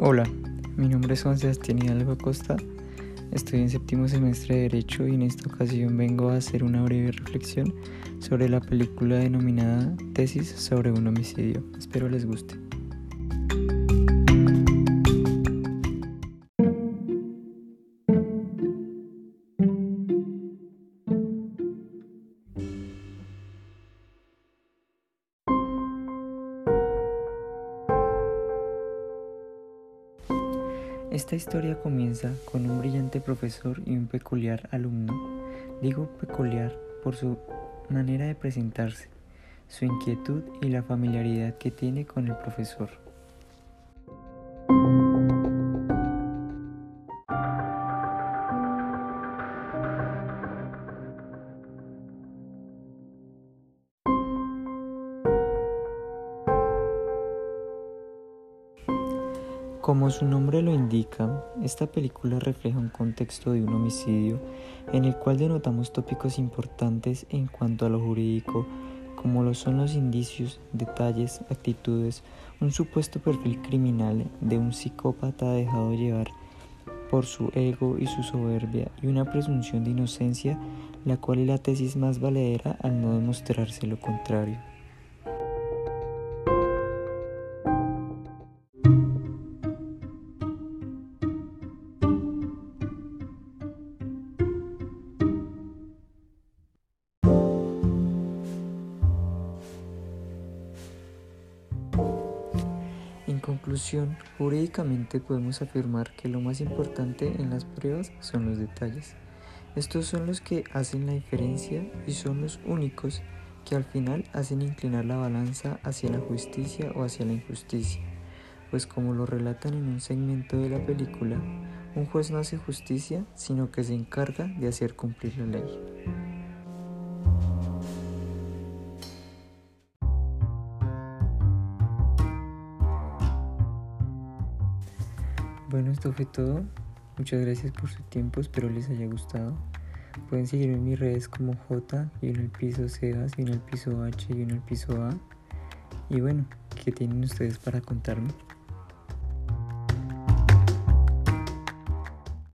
Hola, mi nombre es Juan Sebastián Hidalgo Acosta. Estoy en séptimo semestre de Derecho y en esta ocasión vengo a hacer una breve reflexión sobre la película denominada Tesis sobre un homicidio. Espero les guste. Esta historia comienza con un brillante profesor y un peculiar alumno. Digo peculiar por su manera de presentarse, su inquietud y la familiaridad que tiene con el profesor. Como su nombre lo indica, esta película refleja un contexto de un homicidio en el cual denotamos tópicos importantes en cuanto a lo jurídico, como lo son los indicios, detalles, actitudes, un supuesto perfil criminal de un psicópata dejado llevar por su ego y su soberbia y una presunción de inocencia, la cual es la tesis más valedera al no demostrarse lo contrario. Conclusión, jurídicamente podemos afirmar que lo más importante en las pruebas son los detalles. Estos son los que hacen la diferencia y son los únicos que al final hacen inclinar la balanza hacia la justicia o hacia la injusticia. Pues como lo relatan en un segmento de la película, un juez no hace justicia, sino que se encarga de hacer cumplir la ley. Bueno, esto fue todo. Muchas gracias por su tiempo, espero les haya gustado. Pueden seguirme en mis redes como J y en el piso Sebas y en el piso H y en el piso A. Y bueno, ¿qué tienen ustedes para contarme?